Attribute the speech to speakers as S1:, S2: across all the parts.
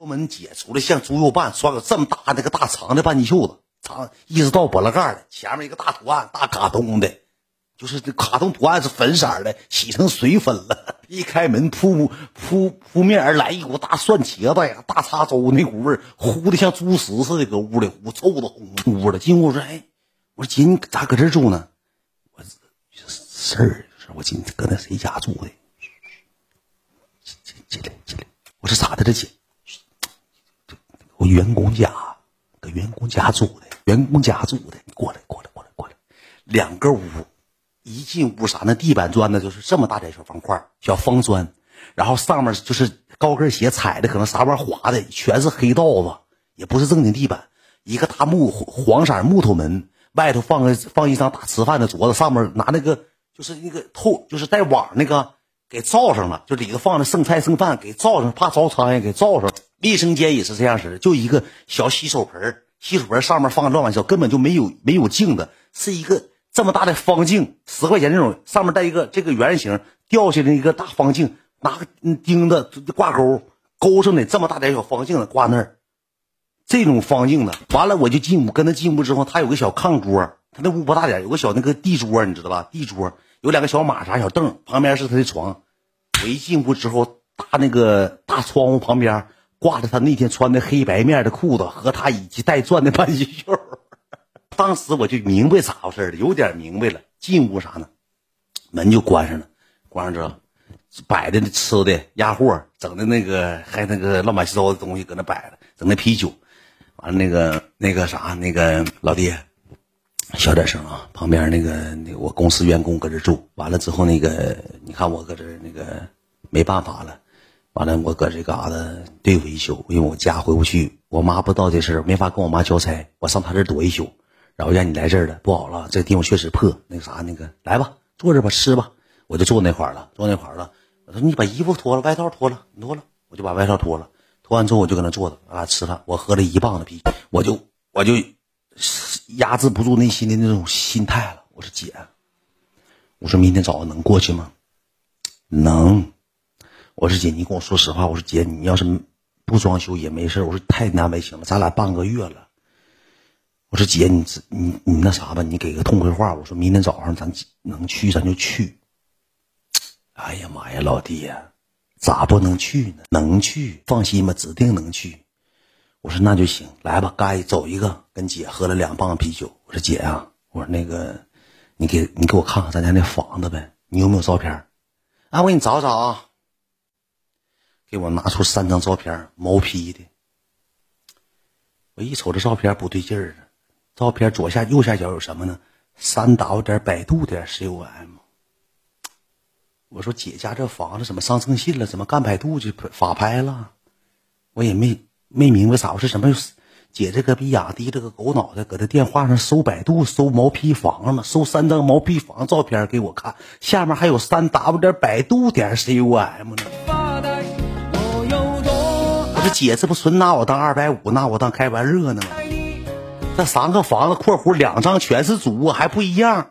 S1: 我们姐出来像猪肉拌，穿个这么大那个大长的半截袖子，长一直到脖子盖的，前面一个大图案，大卡通的，就是这卡通图案是粉色的，洗成水粉了。一开门扑扑扑面而来一股大蒜茄子呀，大碴粥那股味儿，呼的像猪食似的，搁屋里呼臭的哄屋的。进屋我说：“哎，我说姐，你咋搁这住呢？”我事儿，我今搁那谁家住的？进进来进来。我说咋的了，姐？我员工家，搁员工家住的，员工家住的。你过来过来过来过来，两个屋。一进屋啥？那地板砖呢？就是这么大点小方块，小方砖，然后上面就是高跟鞋踩的，可能啥玩意滑的，全是黑道子，也不是正经地板。一个大木黄色木头门，外头放个放一张大吃饭的桌子，上面拿那个就是那个透，就是带网那个给罩上了，就里头放的剩菜剩饭给罩上，怕招苍蝇给罩上。卫生间也是这样式的，就一个小洗手盆，洗手盆上面放乱七八糟，根本就没有没有镜子，是一个。这么大的方镜，十块钱那种，上面带一个这个圆形吊下来一个大方镜，拿个钉子挂钩钩上的，这么大点小方镜子挂那儿。这种方镜子，完了我就进屋，跟他进屋之后，他有个小炕桌，他那屋不大点，有个小那个地桌，你知道吧？地桌有两个小马扎小凳，旁边是他的床。我一进屋之后，大那个大窗户旁边挂着他那天穿的黑白面的裤子和他以及带钻的半截袖。当时我就明白咋回事了，有点明白了。进屋啥呢？门就关上了，关上之后，摆的那吃的压货，整的那个还那个乱七八糟的东西搁那摆了，整那啤酒，完了那个那个啥那个老弟，小点声啊！旁边那个那我公司员工搁这住，完了之后那个你看我搁这那个没办法了，完了我搁这嘎达对付一宿，因为我家回不去，我妈不知道这事儿，没法跟我妈交差，我上他这躲一宿。然后让你来这儿了，不好了，这地方确实破。那个啥，那个来吧，坐这吧，吃吧。我就坐那块儿了，坐那块儿了。我说你把衣服脱了，外套脱了，你脱了，我就把外套脱了。脱完之后我就搁那坐着，啊，吃饭。我喝了一棒子啤酒，我就我就压制不住内心的那种心态了。我说姐，我说明天早上能过去吗？能。我说姐，你跟我说实话。我说姐，你要是不装修也没事。我说太难为情了，咱俩半个月了。我说姐，你你你那啥吧，你给个痛快话。我说明天早上咱能去，咱就去。哎呀妈呀，老弟呀，咋不能去呢？能去，放心吧，指定能去。我说那就行，来吧，该走一个。跟姐喝了两棒啤酒。我说姐啊，我说那个，你给你给我看看咱家那房子呗，你有没有照片？啊，我给你找找啊。给我拿出三张照片，毛坯的。我一瞅这照片不对劲儿照片左下右下角有什么呢？三 w 点百度点 com。我说姐家这房子怎么上征信了？怎么干百度就法拍了？我也没没明白啥回事。什么姐这个比亚迪这个狗脑袋，搁这电话上搜百度搜毛坯房呢？搜三张毛坯房照片给我看，下面还有三 w 点百度点 com 呢。我说姐，这不纯拿我当二百五，拿我当开玩热呢吗？这三个房子（括弧两张全是主卧，还不一样，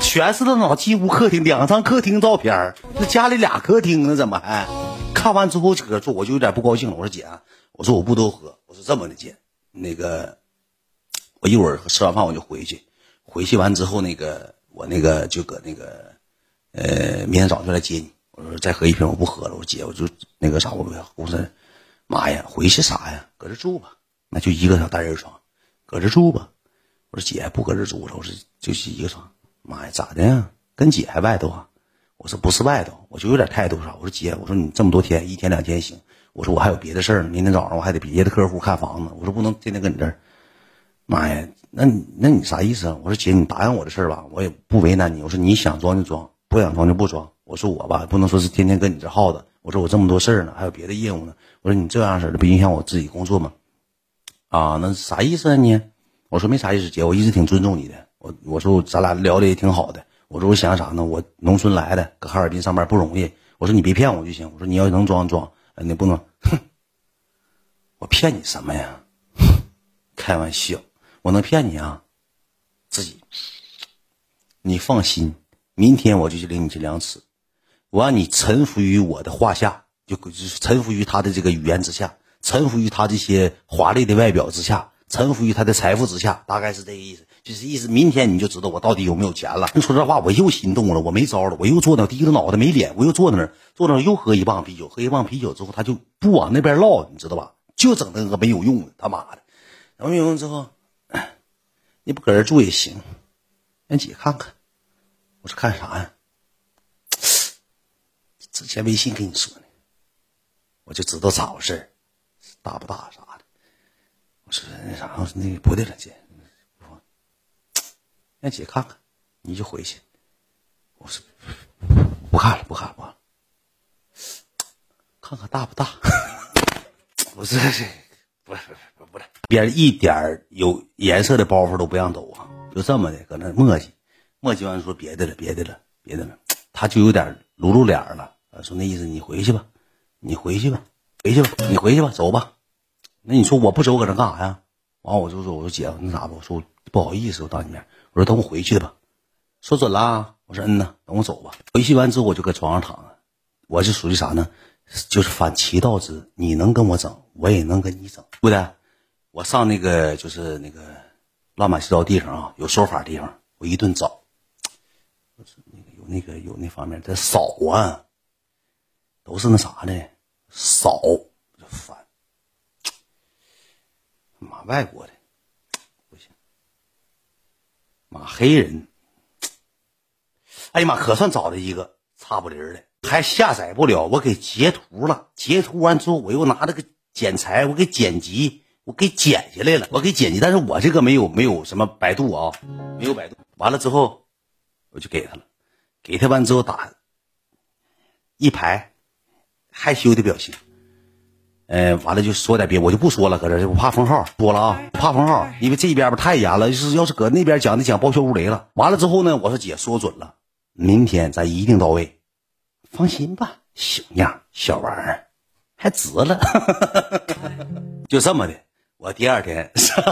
S1: 全是那老鸡屋客厅，两张客厅照片那家里俩客厅呢，怎么还？看完之后搁这我就有点不高兴了。我说姐，我说我不多喝，我说这么的姐，那个我一会儿吃完饭我就回去，回去完之后那个我那个就搁那个呃明天早上就来接你。我说再喝一瓶我不喝了。我说姐，我就那个啥，我我说妈呀，回去啥呀？搁这住吧，那就一个小单人床。搁这住吧，我说姐不搁这住了，我说就是一个床。妈呀，咋的呀？跟姐还外头啊？我说不是外头，我就有点态度啥。我说姐，我说你这么多天，一天两天行。我说我还有别的事儿呢，明天早上我还得别的客户看房子。我说不能天天搁你这儿。妈呀，那你那你啥意思啊？我说姐，你答应我的事儿吧，我也不为难你。我说你想装就装，不想装就不装。我说我吧，不能说是天天搁你这耗着。我说我这么多事儿呢，还有别的业务呢。我说你这样式的不影响我自己工作吗？啊，那啥意思啊你？我说没啥意思，姐，我一直挺尊重你的。我我说咱俩聊的也挺好的。我说我想啥呢？我农村来的，搁哈尔滨上班不容易。我说你别骗我就行。我说你要能装装，你不能。哼，我骗你什么呀？开玩笑，我能骗你啊？自己，你放心，明天我就去领你去量尺，我让你臣服于我的话下，就就是臣服于他的这个语言之下。臣服于他这些华丽的外表之下，臣服于他的财富之下，大概是这个意思。就是意思，明天你就知道我到底有没有钱了。说这话，我又心动了，我没招了，我又坐那低着脑袋没脸，我又坐那儿，坐那儿又喝一棒啤酒，喝一棒啤酒之后，他就不往那边唠，你知道吧？就整那个没有用的，他妈的，然后没有用之后，你不搁这住也行，让姐看看。我说看啥呀？之前微信跟你说呢，我就知道咋回事大不大啥的。我说那啥，我说那个不对了，姐。让姐看看，你就回去。我说不看了，不看了，不看了。看看大不大？不是，不是，不是，不是，别人一点有颜色的包袱都不让抖啊！就这么的，搁那磨叽，磨叽完说别的了，别的了，别的了。他就有点露露脸了，说那意思，你回去吧，你回去吧，回去吧，你回去吧，走吧。那你说我不走，搁这干啥呀？完我就说，我说姐，那啥吧，我说不好意思，我当你面。我说等我回去吧，说准了。我说嗯呐，等我走吧。回去完之后我就搁床上躺着，我就属于啥呢？就是反其道之，你能跟我整，我也能跟你整，对不对？我上那个就是那个乱码七糟地方啊，有说法地方，我一顿找，那个有那个有那方面的扫啊，都是那啥的扫，就烦，妈外国的。黑人，哎呀妈，可算找了一个差不离的，还下载不了，我给截图了。截图完之后，我又拿那个剪裁，我给剪辑，我给剪下来了，我给剪辑。但是我这个没有没有什么百度啊，没有百度。完了之后，我就给他了，给他完之后打一排害羞的表情。呃，完了就说点别，我就不说了，搁这我怕封号，说了啊，怕封号，因为这边吧太严了，就是要是搁那边讲，那讲报销如雷了。完了之后呢，我说姐说准了，明天咱一定到位，放心吧，行样，小玩意儿还值了，就这么的。我第二天 上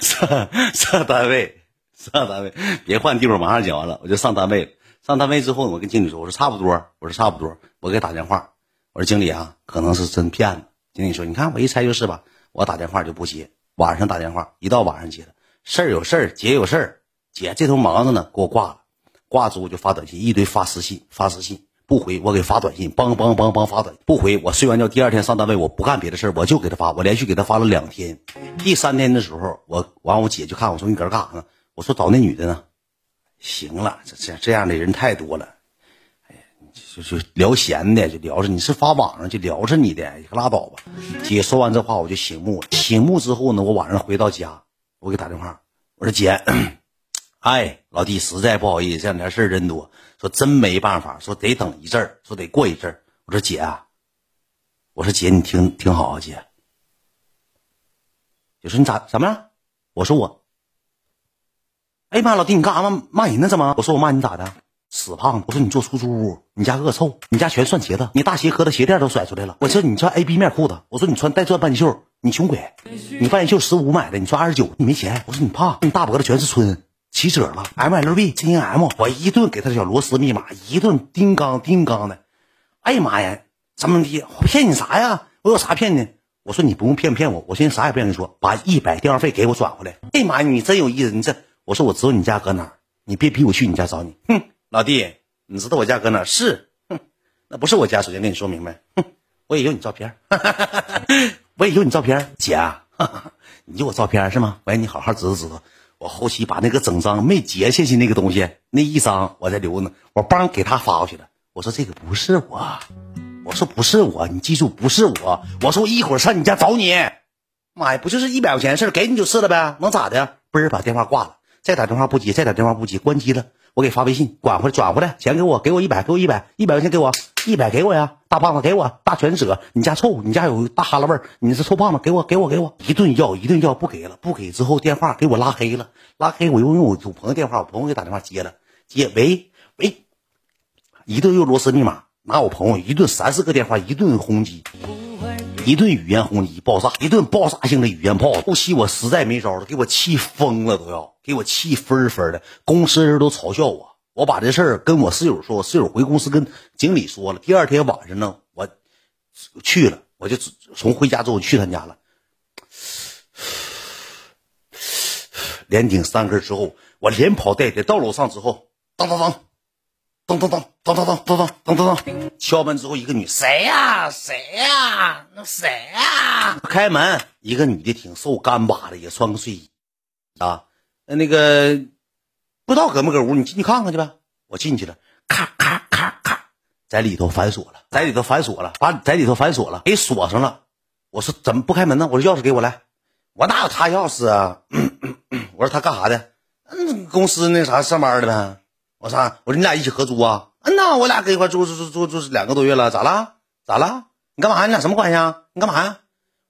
S1: 上上单位，上单位，别换地方，马上讲完了，我就上单位了。上单位之后，我跟经理说，我说差不多，我说差不多，我给打电话，我说经理啊，可能是真骗子。经理说：“你看，我一猜就是吧。我打电话就不接，晚上打电话，一到晚上接了。事儿有事儿，姐有事儿，姐这头忙着呢，给我挂了。挂之后就发短信，一堆发私信，发私信不回，我给发短信，梆梆梆梆发短信不回。我睡完觉，第二天上单位，我不干别的事儿，我就给他发，我连续给他发了两天。第三天的时候，我完我姐就看我说你搁这干啥呢？我说找那女的呢。行了，这这这样的人太多了。”就就聊闲的，就聊着你是发网上就聊着你的，可拉倒吧。姐说完这话，我就醒目了。醒目之后呢，我晚上回到家，我给打电话，我说姐，哎，老弟，实在不好意思，这两天事真多，说真没办法，说得等一阵儿，说得过一阵儿。我说姐啊，我说姐，你听听好啊，姐。就说你咋怎么了？我说我，哎呀妈，老弟，你干啥骂骂人呢？怎么？我说我骂你咋的？死胖子！我说你做出租屋，你家恶臭，你家全算鞋的，你大鞋搁的鞋垫都甩出来了。我说你穿 A B 面裤子，我说你穿带钻半袖，你穷鬼，你半袖十五买的，你穿二十九，你没钱。我说你胖，你大脖子全是春，起褶了。M L B J M，我一顿给他小螺丝密码，一顿叮当叮当的。哎呀妈呀，怎么的？我骗你啥呀？我有啥骗你？我说你不用骗骗我，我现在啥也不跟你说，把一百电话费给我转回来。哎呀妈呀，你真有意思，你这我说我知道你家搁哪儿，你别逼我去你家找你，哼。老弟，你知道我家搁哪？是，哼，那不是我家。首先跟你说明白，哼，我也有你照片，我也有你照片，姐，你有我照片是吗？我让你好好知道知道。我后期把那个整张没截下去那个东西，那一张我再留呢，我帮给他发过去了。我说这个不是我，我说不是我，你记住不是我。我说我一会儿上你家找你。妈呀，不就是一百块钱的事儿给你就是了呗，能咋的？嘣儿把电话挂了，再打电话不接，再打电话不接，关机了。我给发微信，管回来转回来，钱给我，给我一百，给我一百，一百块钱给我，一百给我呀，大胖子给我，大全褶，你家臭，你家有大哈喇味儿，你是臭胖子，给我，给我，给我，一顿要，一顿要，不给了，不给之后电话给我拉黑了，拉黑我又用我朋友电话，我朋友给打电话接了，接，喂喂，一顿又螺丝密码，拿我朋友一顿三四个电话，一顿轰击。一顿语言轰击爆炸，一顿爆炸性的语言炮，后期我实在没招了，给我气疯了，都要给我气分分的。公司人都嘲笑我，我把这事儿跟我室友说，我室友回公司跟经理说了。第二天晚上呢，我去了。我就从回家之后去他家了，连顶三根之后，我连跑带跌到楼上之后，当当当。噔噔噔噔噔噔噔噔噔噔，敲门之后，一个女谁呀？谁呀？那谁呀？开门，一个女的挺瘦，干巴的，也穿个睡衣啊。那个不知道搁没搁屋，你进去看看去呗。我进去了，咔咔咔咔，在里头反锁了，在里头反锁了，把在里头反锁了，给锁上了。我说怎么不开门呢？我说钥匙给我来，我哪有他钥匙啊？我说他干啥的？嗯，公司那啥上班的呗。我啥？我说你俩一起合租啊？嗯呐，我俩搁一块住住住住住两个多月了，咋了？咋了？你干嘛？你俩什么关系啊？你干嘛呀？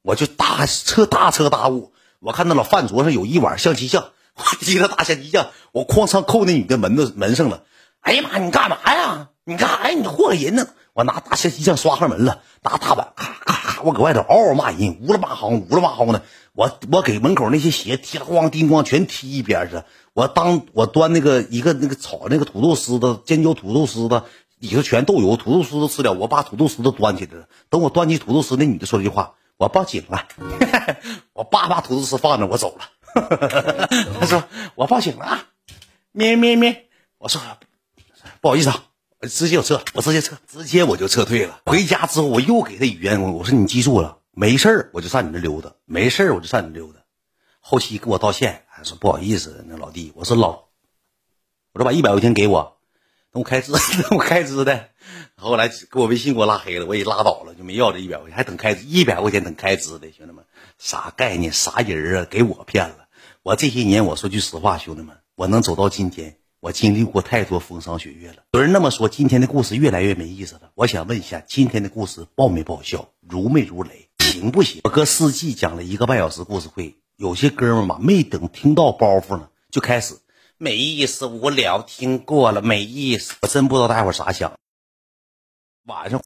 S1: 我就大彻大彻大悟，我看到了饭桌上有一碗象棋酱，我提了大象棋酱，我哐嚓扣那女的门子门上了。哎呀妈，你干嘛呀？你干啥呀？你祸害人呢？我拿大象棋酱刷上门了，拿大碗咔咔咔，我搁外头嗷嗷骂人，呜了吧嚎，呜了吧嚎的。我我给门口那些鞋踢了咣叮咣全踢一边去。我当我端那个一个那个炒那个土豆丝的尖椒土豆丝的里头全豆油，土豆丝都吃了，我把土豆丝都端起来了。等我端起土豆丝，那女的说了句话：“我报警了。”我叭把土豆丝放着，我走了。他说：“我报警了。”啊，咩咩咩，我说不好意思啊，直接我撤，我直接撤，直接我就撤退了。回家之后，我又给他语言，我说你记住了，没事儿我就上你那溜达，没事儿我就上你那溜达。后期给我道歉，还说不好意思，那老弟，我说老，我说把一百块钱给我，等我开支，等我开支的。后来给我微信给我拉黑了，我也拉倒了，就没要这一百块钱，还等开支一百块钱等开支的，兄弟们，啥概念？啥人啊？给我骗了！我这些年，我说句实话，兄弟们，我能走到今天，我经历过太多风霜雪月了。有人那么说，今天的故事越来越没意思了。我想问一下，今天的故事爆没爆笑？如没如雷？行不行？我搁四季讲了一个半小时故事会。有些哥们吧，没等听到包袱呢，就开始没意思、无聊，听过了没意思。我真不知道大伙咋想。晚上。